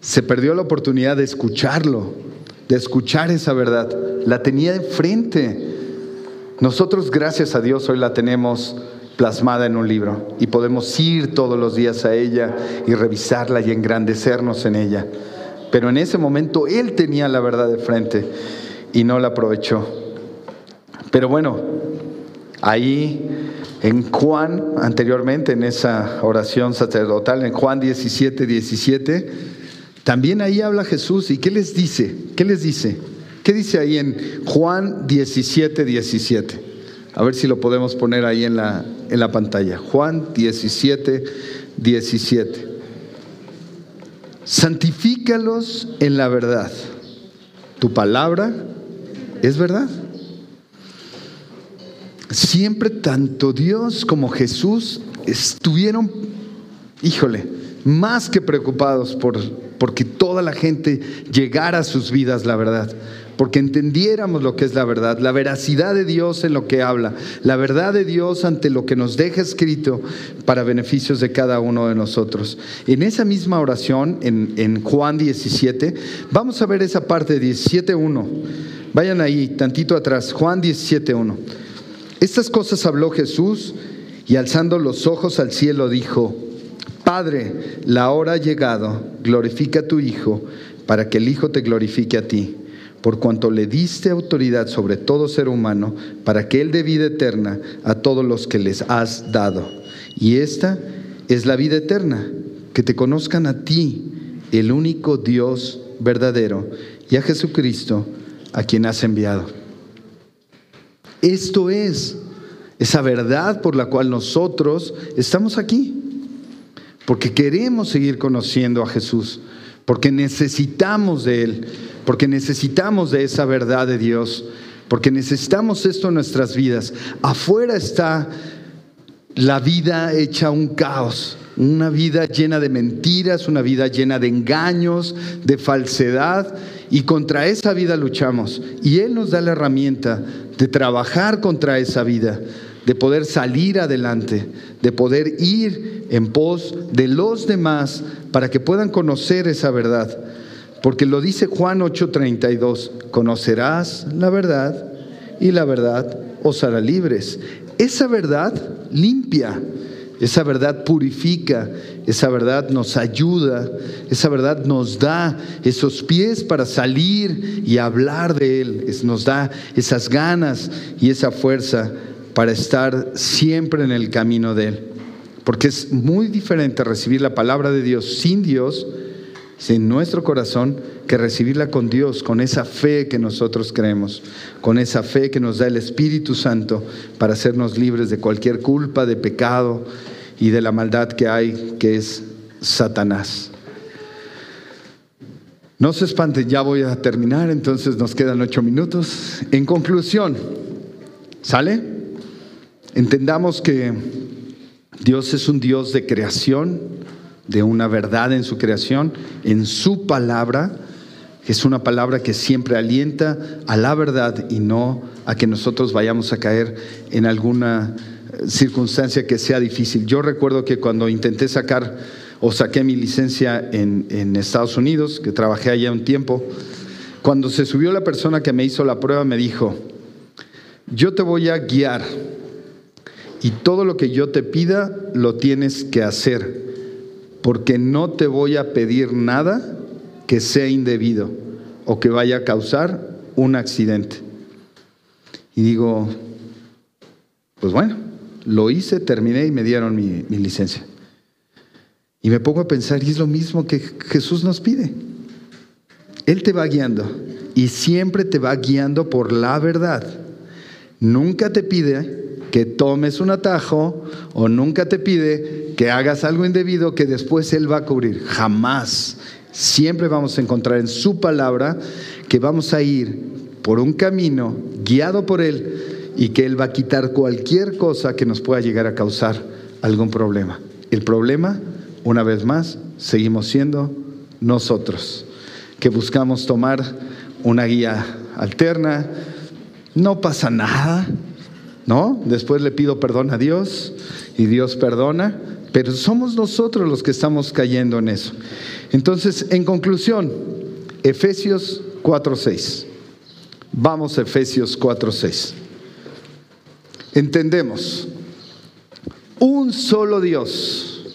se perdió la oportunidad de escucharlo, de escuchar esa verdad. La tenía enfrente. Nosotros, gracias a Dios, hoy la tenemos plasmada en un libro y podemos ir todos los días a ella y revisarla y engrandecernos en ella. Pero en ese momento él tenía la verdad de frente y no la aprovechó. Pero bueno, ahí en Juan, anteriormente en esa oración sacerdotal, en Juan 17, 17, también ahí habla Jesús. ¿Y qué les dice? ¿Qué les dice? ¿Qué dice ahí en Juan 17, 17? A ver si lo podemos poner ahí en la, en la pantalla. Juan 17, 17 santifícalos en la verdad. Tu palabra es verdad. Siempre tanto Dios como Jesús estuvieron, híjole, más que preocupados por porque toda la gente llegara a sus vidas la verdad porque entendiéramos lo que es la verdad, la veracidad de Dios en lo que habla, la verdad de Dios ante lo que nos deja escrito para beneficios de cada uno de nosotros. En esa misma oración, en, Juan 17, vamos a ver esa parte de 17.1. Vayan ahí, tantito atrás, Juan 17.1. Estas cosas habló Jesús y alzando los ojos al cielo dijo, Padre, la hora ha llegado, glorifica a tu Hijo, para que el Hijo te glorifique a ti por cuanto le diste autoridad sobre todo ser humano, para que Él dé vida eterna a todos los que les has dado. Y esta es la vida eterna, que te conozcan a ti, el único Dios verdadero, y a Jesucristo, a quien has enviado. Esto es esa verdad por la cual nosotros estamos aquí, porque queremos seguir conociendo a Jesús, porque necesitamos de Él porque necesitamos de esa verdad de Dios, porque necesitamos esto en nuestras vidas. Afuera está la vida hecha un caos, una vida llena de mentiras, una vida llena de engaños, de falsedad, y contra esa vida luchamos. Y Él nos da la herramienta de trabajar contra esa vida, de poder salir adelante, de poder ir en pos de los demás para que puedan conocer esa verdad. Porque lo dice Juan 8:32, conocerás la verdad y la verdad os hará libres. Esa verdad limpia, Esa verdad purifica, esa verdad nos ayuda, esa verdad nos da esos pies para salir y hablar de Él, nos da esas ganas y esa fuerza para estar siempre en el camino de Él. Porque es muy diferente recibir la palabra de Dios sin Dios, sin nuestro corazón, que recibirla con Dios, con esa fe que nosotros creemos, con esa fe que nos da el Espíritu Santo para hacernos libres de cualquier culpa, de pecado y de la maldad que hay, que es Satanás. No se espanten, ya voy a terminar, entonces nos quedan ocho minutos. En conclusión, ¿sale? Entendamos que Dios es un Dios de creación, de una verdad en su creación, en su palabra, es una palabra que siempre alienta a la verdad y no a que nosotros vayamos a caer en alguna circunstancia que sea difícil. Yo recuerdo que cuando intenté sacar o saqué mi licencia en, en Estados Unidos, que trabajé allá un tiempo, cuando se subió la persona que me hizo la prueba me dijo, yo te voy a guiar y todo lo que yo te pida lo tienes que hacer, porque no te voy a pedir nada que sea indebido o que vaya a causar un accidente. Y digo, pues bueno, lo hice, terminé y me dieron mi, licencia. Y me pongo a pensar, y es lo mismo que Jesús nos pide. Él te va guiando y siempre te va guiando por la verdad. Nunca te pide que tomes un atajo o nunca te pide que hagas algo indebido que después Él va a cubrir. Jamás. Siempre vamos a encontrar en su palabra que vamos a ir por un camino guiado por Él y que Él va a quitar cualquier cosa que nos pueda llegar a causar algún problema. El problema, una vez más, seguimos siendo nosotros, que buscamos tomar una guía alterna. No pasa nada, ¿no? Después le pido perdón a Dios y Dios perdona, pero somos nosotros los que estamos cayendo en eso. Entonces, en conclusión, Efesios 4:6. Vamos a Efesios 4:6. Entendemos, un solo Dios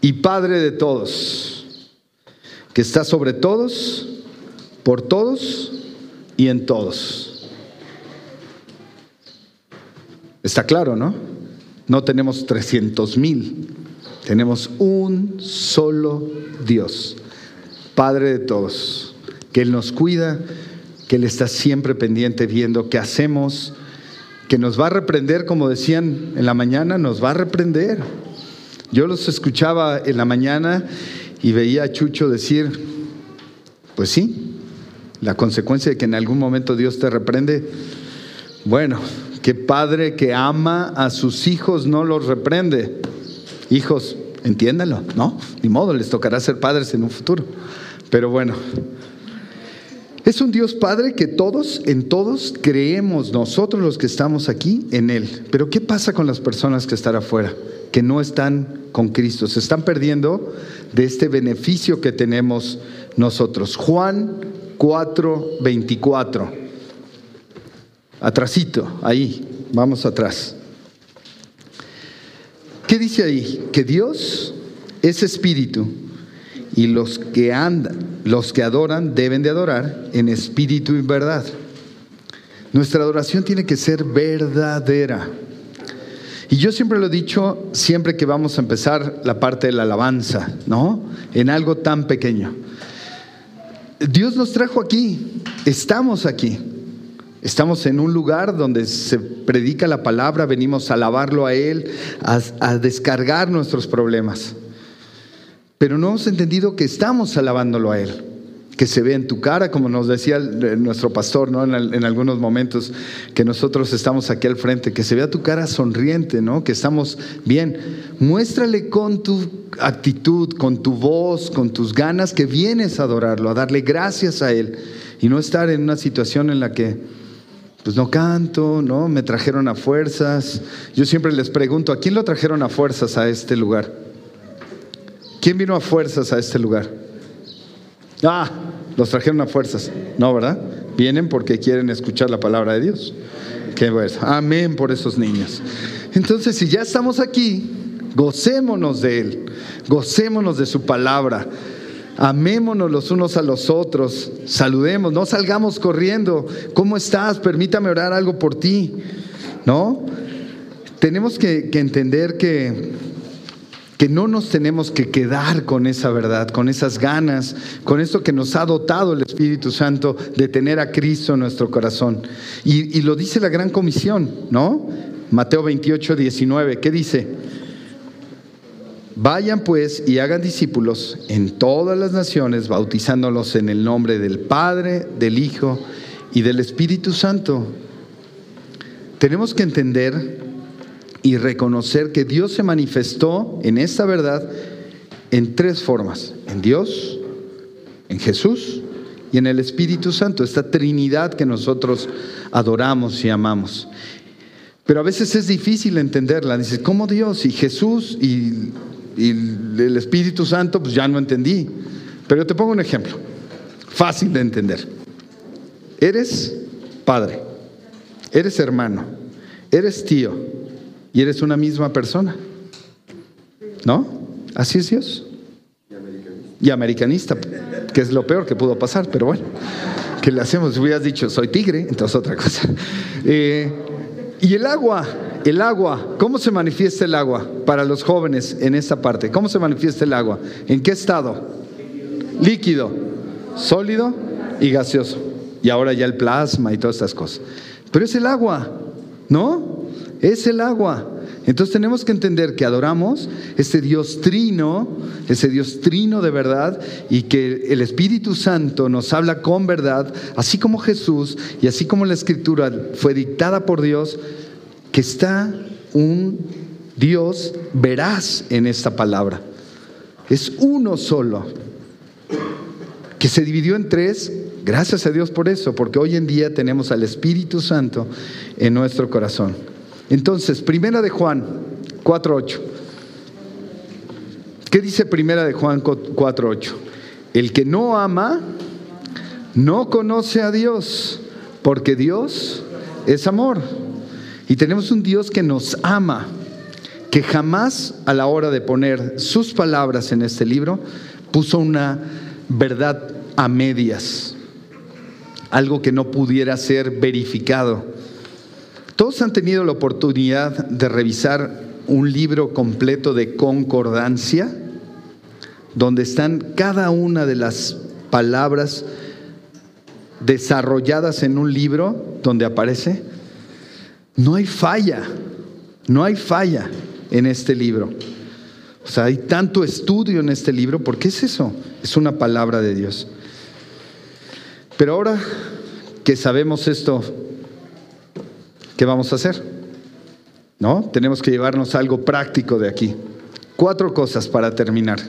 y Padre de todos, que está sobre todos, por todos y en todos. Está claro, ¿no? No tenemos 300 mil tenemos un solo Dios, Padre de todos, que Él nos cuida, que Él está siempre pendiente viendo qué hacemos, que nos va a reprender, como decían en la mañana, nos va a reprender. Yo los escuchaba en la mañana y veía a Chucho decir, pues sí, la consecuencia de que en algún momento Dios te reprende, bueno, qué padre que ama a sus hijos no los reprende. Hijos, entiéndanlo, ¿no? Ni modo, les tocará ser padres en un futuro. Pero bueno, es un Dios Padre que todos, en todos, creemos, nosotros los que estamos aquí, en Él. Pero ¿qué pasa con las personas que están afuera, que no están con Cristo? Se están perdiendo de este beneficio que tenemos nosotros. Juan 4, 24. Atrasito, ahí, vamos atrás. ¿Qué dice ahí? Que Dios es espíritu y los que andan, los que adoran deben de adorar en espíritu y verdad. Nuestra adoración tiene que ser verdadera. Y yo siempre lo he dicho, siempre que vamos a empezar la parte de la alabanza, ¿no? En algo tan pequeño. Dios nos trajo aquí, estamos aquí. Estamos en un lugar donde se predica la palabra, venimos a alabarlo a Él, a, descargar nuestros problemas. Pero no hemos entendido que estamos alabándolo a Él, que se ve en tu cara, como nos decía nuestro pastor ¿no? en, en, algunos momentos, que nosotros estamos aquí al frente, que se vea tu cara sonriente, ¿no? que estamos bien. Muéstrale con tu actitud, con tu voz, con tus ganas que vienes a adorarlo, a darle gracias a Él y no estar en una situación en la que pues no canto, ¿no? Me trajeron a fuerzas. Yo siempre les pregunto, ¿a quién lo trajeron a fuerzas a este lugar? ¿Quién vino a fuerzas a este lugar? Ah, los trajeron a fuerzas. No, ¿verdad? Vienen porque quieren escuchar la palabra de Dios. Qué bueno. Amén por esos niños. Entonces, si ya estamos aquí, Gocémonos de Él, gocémonos de su palabra. Amémonos los unos a los otros, saludemos, no salgamos corriendo. ¿Cómo estás? Permítame orar algo por ti. ¿No? Tenemos que, entender que que no nos tenemos que quedar con esa verdad, con esas ganas, con esto que nos ha dotado el Espíritu Santo de tener a Cristo en nuestro corazón. Y, y lo dice la gran comisión, ¿no? Mateo 28, 19, ¿qué dice? Vayan pues y hagan discípulos en todas las naciones, bautizándolos en el nombre del Padre, del Hijo y del Espíritu Santo. Tenemos que entender y reconocer que Dios se manifestó en esta verdad en tres formas, en Dios, en Jesús y en el Espíritu Santo, esta Trinidad que nosotros adoramos y amamos. Pero a veces es difícil entenderla. Dices, ¿cómo Dios y Jesús y, el Espíritu Santo? Pues ya no entendí. Pero te pongo un ejemplo, fácil de entender. Eres padre, eres hermano, eres tío, y eres una misma persona. ¿No? Así es Dios. Y americanista. que es lo peor que pudo pasar, pero bueno, ¿qué le hacemos? Si hubieras dicho, soy tigre, entonces otra cosa. Eh, y el agua, el agua, ¿cómo se manifiesta el agua para los jóvenes en esta parte? ¿Cómo se manifiesta el agua? ¿En qué estado? Líquido, sólido y gaseoso. Y ahora ya el plasma y todas estas cosas. Pero es el agua, ¿no? es el agua. Entonces tenemos que entender que adoramos ese Dios trino, ese Dios trino de verdad, y que el Espíritu Santo nos habla con verdad, así como Jesús y así como la Escritura fue dictada por Dios, que está un Dios veraz en esta palabra. Es uno solo, que se dividió en tres. Gracias a Dios por eso, porque hoy en día tenemos al Espíritu Santo en nuestro corazón. Entonces, primera de Juan 4.8. ¿Qué dice primera de Juan 4.8? El que no ama no conoce a Dios, porque Dios es amor. Y tenemos un Dios que nos ama, que jamás a la hora de poner sus palabras en este libro puso una verdad a medias, algo que no pudiera ser verificado. Todos han tenido la oportunidad de revisar un libro completo de concordancia, donde están cada una de las palabras desarrolladas en un libro donde aparece. No hay falla, no hay falla en este libro. O sea, hay tanto estudio en este libro, ¿por qué es eso? Es una palabra de Dios. Pero ahora que sabemos esto ¿qué vamos a hacer? ¿No? Tenemos que llevarnos algo práctico de aquí. Cuatro cosas para terminar.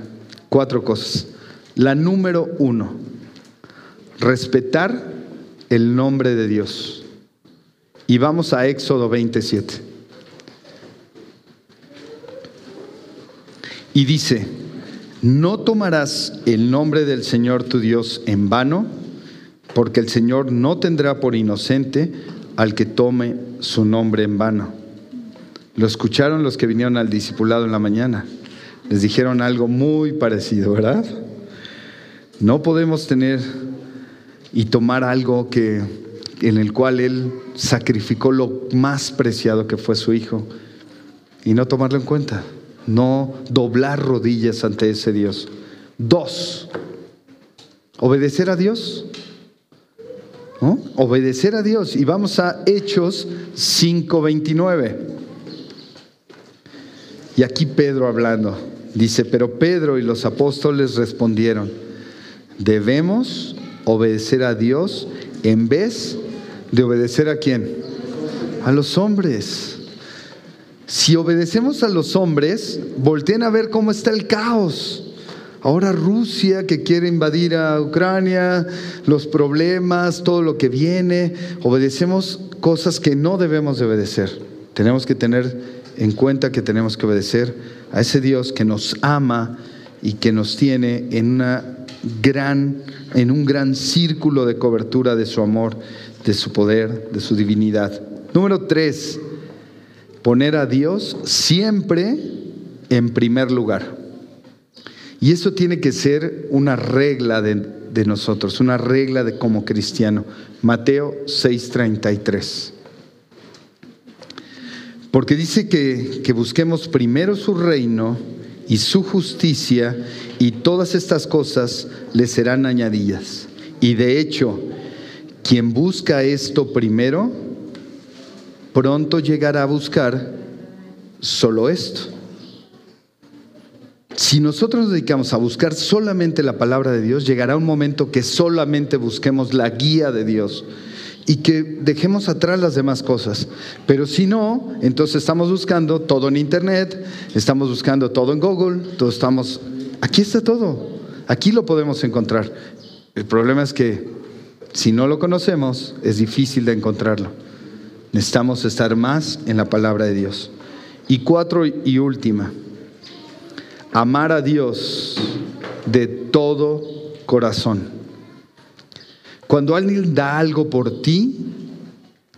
Cuatro cosas. La número uno, respetar el nombre de Dios. Y vamos a Éxodo 27. Y dice, no tomarás el nombre del Señor tu Dios en vano, porque el Señor no tendrá por inocente al que tome su nombre en vano. Lo escucharon los que vinieron al discipulado en la mañana. Les dijeron algo muy parecido, ¿verdad? No podemos tener y tomar algo que en el cual él sacrificó lo más preciado que fue su hijo y no tomarlo en cuenta, no doblar rodillas ante ese Dios. Dos, obedecer a Dios Obedecer a Dios. Y vamos a Hechos 5:29. Y aquí Pedro hablando. Dice, pero Pedro y los apóstoles respondieron, debemos obedecer a Dios en vez de obedecer a quién? A los hombres. Si obedecemos a los hombres, volteen a ver cómo está el caos. Ahora Rusia que quiere invadir a Ucrania, los problemas, todo lo que viene, obedecemos cosas que no debemos de obedecer. Tenemos que tener en cuenta que tenemos que obedecer a ese Dios que nos ama y que nos tiene en una gran en un gran círculo de cobertura de su amor, de su poder, de su divinidad. Número tres, poner a Dios siempre en primer lugar. Y eso tiene que ser una regla de, de nosotros, una regla de como cristiano. Mateo 6:33. Porque dice que, que busquemos primero su reino y su justicia y todas estas cosas le serán añadidas. Y de hecho, quien busca esto primero, pronto llegará a buscar solo esto. Si nosotros nos dedicamos a buscar solamente la palabra de Dios, llegará un momento que solamente busquemos la guía de Dios y que dejemos atrás las demás cosas. Pero si no, entonces estamos buscando todo en Internet, estamos buscando todo en Google, todo estamos... Aquí está todo, aquí lo podemos encontrar. El problema es que si no lo conocemos, es difícil de encontrarlo. Necesitamos estar más en la palabra de Dios. Y cuatro y última, amar a Dios de todo corazón. Cuando alguien da algo por ti,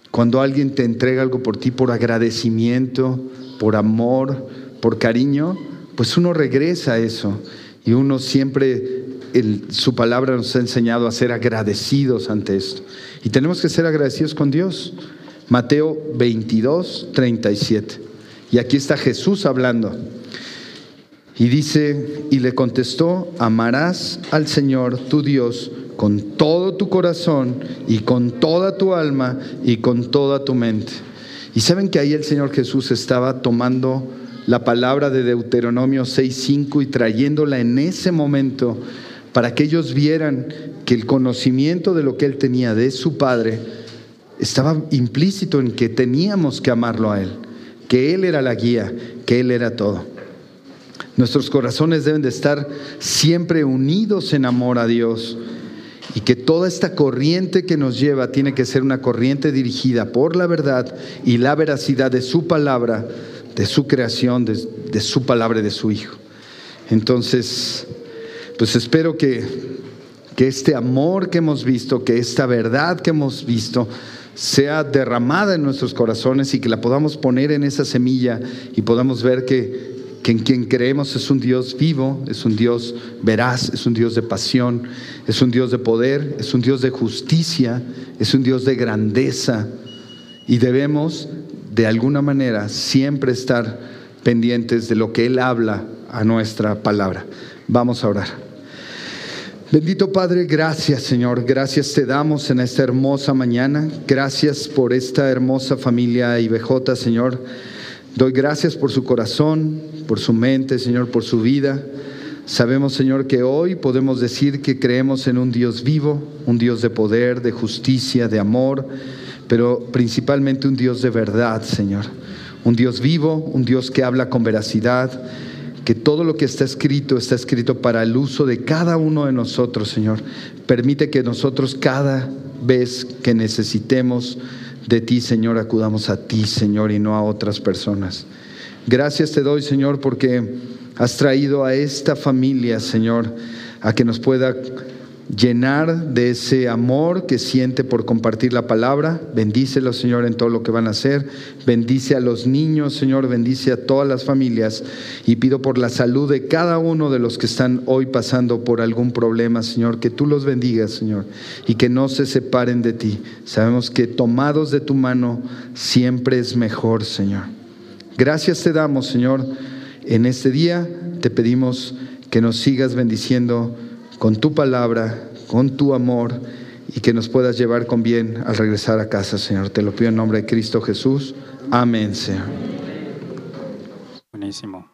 cuando alguien te entrega algo por ti por agradecimiento, por amor, por cariño, pues uno regresa a eso. Y uno siempre, su palabra nos ha enseñado a ser agradecidos ante esto. Y tenemos que ser agradecidos con Dios. Mateo 22, 37. Y aquí está Jesús hablando. Y dice, y le contestó, amarás al Señor tu Dios con todo tu corazón y con toda tu alma y con toda tu mente. Y saben que ahí el Señor Jesús estaba tomando la palabra de Deuteronomio 6.5 y trayéndola en ese momento para que ellos vieran que el conocimiento de lo que él tenía de su Padre estaba implícito en que teníamos que amarlo a Él, que Él era la guía, que Él era todo. Nuestros corazones deben de estar siempre unidos en amor a Dios y que toda esta corriente que nos lleva tiene que ser una corriente dirigida por la verdad y la veracidad de su palabra, de su creación, de, su palabra y de su Hijo. Entonces, pues espero que, que este amor que hemos visto, que esta verdad que hemos visto, sea derramada en nuestros corazones y que la podamos poner en esa semilla y podamos ver que que en quien creemos es un Dios vivo, es un Dios veraz, es un Dios de pasión, es un Dios de poder, es un Dios de justicia, es un Dios de grandeza. Y debemos, de alguna manera, siempre estar pendientes de lo que Él habla a nuestra palabra. Vamos a orar. Bendito Padre, gracias Señor, gracias te damos en esta hermosa mañana, gracias por esta hermosa familia IBJ, Señor. Doy gracias por su corazón, por su mente, Señor, por su vida. Sabemos, Señor, que hoy podemos decir que creemos en un Dios vivo, un Dios de poder, de justicia, de amor, pero principalmente un Dios de verdad, Señor. Un Dios vivo, un Dios que habla con veracidad, que todo lo que está escrito está escrito para el uso de cada uno de nosotros, Señor. Permite que nosotros cada vez que necesitemos de ti, Señor, acudamos a ti, Señor, y no a otras personas. Gracias te doy, Señor, porque has traído a esta familia, Señor, a que nos pueda llenar de ese amor que siente por compartir la palabra. Bendícelo, Señor, en todo lo que van a hacer. Bendice a los niños, Señor, bendice a todas las familias. Y pido por la salud de cada uno de los que están hoy pasando por algún problema, Señor, que tú los bendigas, Señor, y que no se separen de ti. Sabemos que tomados de tu mano siempre es mejor, Señor. Gracias te damos, Señor. En este día te pedimos que nos sigas bendiciendo con tu palabra, con tu amor y que nos puedas llevar con bien al regresar a casa, Señor. Te lo pido en nombre de Cristo Jesús. Amén, Señor. Buenísimo.